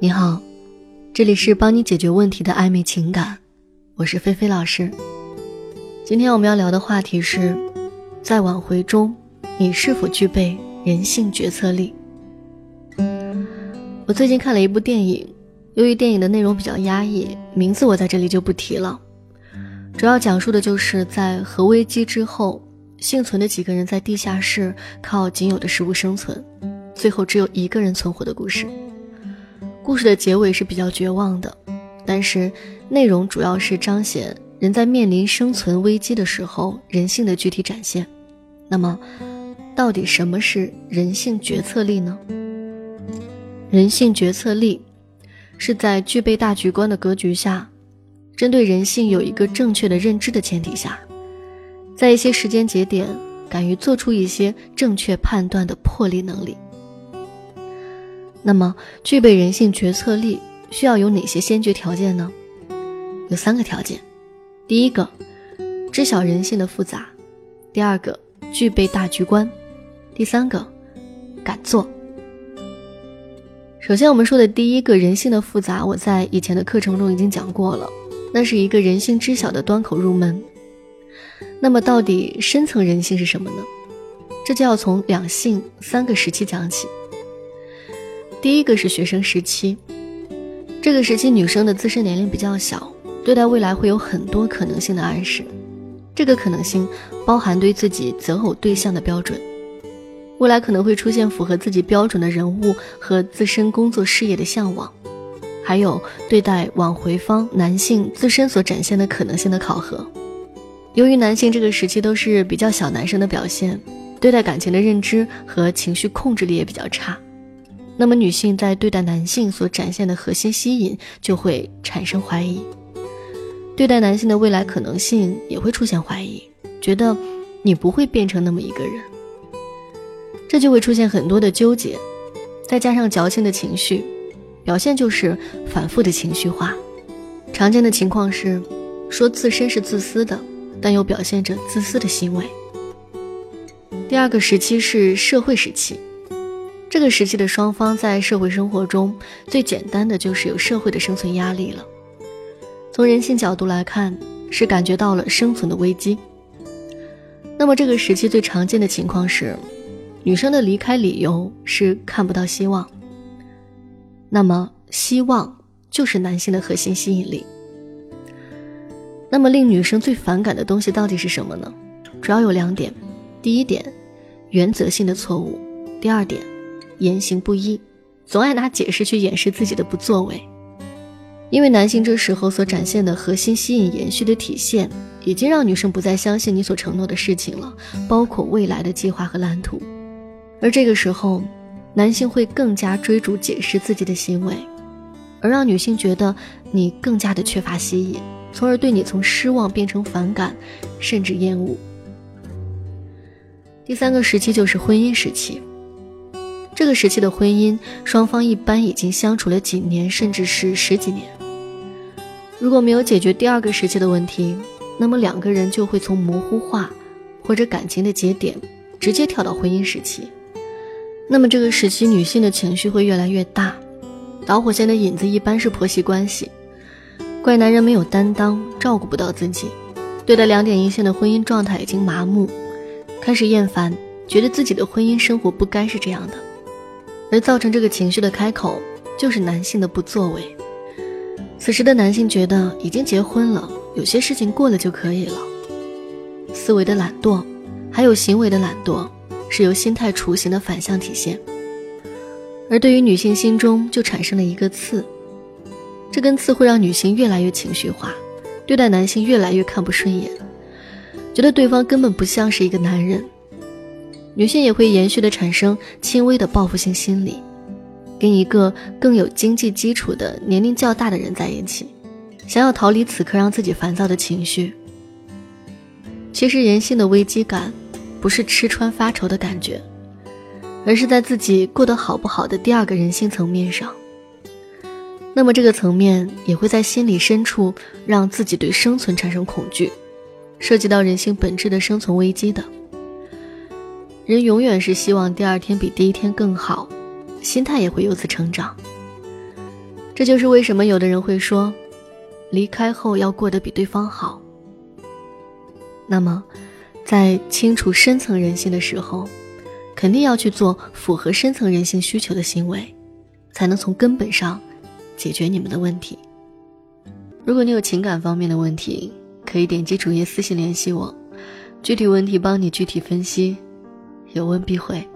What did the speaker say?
你好，这里是帮你解决问题的暧昧情感，我是菲菲老师。今天我们要聊的话题是，在挽回中，你是否具备人性决策力？我最近看了一部电影，由于电影的内容比较压抑，名字我在这里就不提了。主要讲述的就是在核危机之后，幸存的几个人在地下室靠仅有的食物生存，最后只有一个人存活的故事。故事的结尾是比较绝望的，但是内容主要是彰显人在面临生存危机的时候人性的具体展现。那么，到底什么是人性决策力呢？人性决策力是在具备大局观的格局下，针对人性有一个正确的认知的前提下，在一些时间节点敢于做出一些正确判断的魄力能力。那么，具备人性决策力需要有哪些先决条件呢？有三个条件：第一个，知晓人性的复杂；第二个，具备大局观；第三个，敢做。首先，我们说的第一个人性的复杂，我在以前的课程中已经讲过了，那是一个人性知晓的端口入门。那么，到底深层人性是什么呢？这就要从两性三个时期讲起。第一个是学生时期，这个时期女生的自身年龄比较小，对待未来会有很多可能性的暗示。这个可能性包含对自己择偶对象的标准，未来可能会出现符合自己标准的人物和自身工作事业的向往，还有对待挽回方男性自身所展现的可能性的考核。由于男性这个时期都是比较小男生的表现，对待感情的认知和情绪控制力也比较差。那么，女性在对待男性所展现的核心吸引就会产生怀疑，对待男性的未来可能性也会出现怀疑，觉得你不会变成那么一个人，这就会出现很多的纠结，再加上矫情的情绪，表现就是反复的情绪化。常见的情况是，说自身是自私的，但又表现着自私的行为。第二个时期是社会时期。这个时期的双方在社会生活中，最简单的就是有社会的生存压力了。从人性角度来看，是感觉到了生存的危机。那么这个时期最常见的情况是，女生的离开理由是看不到希望。那么希望就是男性的核心吸引力。那么令女生最反感的东西到底是什么呢？主要有两点：第一点，原则性的错误；第二点。言行不一，总爱拿解释去掩饰自己的不作为，因为男性这时候所展现的核心吸引延续的体现，已经让女生不再相信你所承诺的事情了，包括未来的计划和蓝图。而这个时候，男性会更加追逐解释自己的行为，而让女性觉得你更加的缺乏吸引，从而对你从失望变成反感，甚至厌恶。第三个时期就是婚姻时期。这个时期的婚姻，双方一般已经相处了几年，甚至是十几年。如果没有解决第二个时期的问题，那么两个人就会从模糊化或者感情的节点，直接跳到婚姻时期。那么这个时期，女性的情绪会越来越大，导火线的引子一般是婆媳关系，怪男人没有担当，照顾不到自己，对待两点一线的婚姻状态已经麻木，开始厌烦，觉得自己的婚姻生活不该是这样的。而造成这个情绪的开口，就是男性的不作为。此时的男性觉得已经结婚了，有些事情过了就可以了。思维的懒惰，还有行为的懒惰，是由心态雏形的反向体现。而对于女性心中就产生了一个刺，这根刺会让女性越来越情绪化，对待男性越来越看不顺眼，觉得对方根本不像是一个男人。女性也会延续的产生轻微的报复性心理，跟一个更有经济基础的年龄较大的人在一起，想要逃离此刻让自己烦躁的情绪。其实人性的危机感，不是吃穿发愁的感觉，而是在自己过得好不好的第二个人性层面上。那么这个层面也会在心理深处让自己对生存产生恐惧，涉及到人性本质的生存危机的。人永远是希望第二天比第一天更好，心态也会由此成长。这就是为什么有的人会说，离开后要过得比对方好。那么，在清楚深层人性的时候，肯定要去做符合深层人性需求的行为，才能从根本上解决你们的问题。如果你有情感方面的问题，可以点击主页私信联系我，具体问题帮你具体分析，有问必回。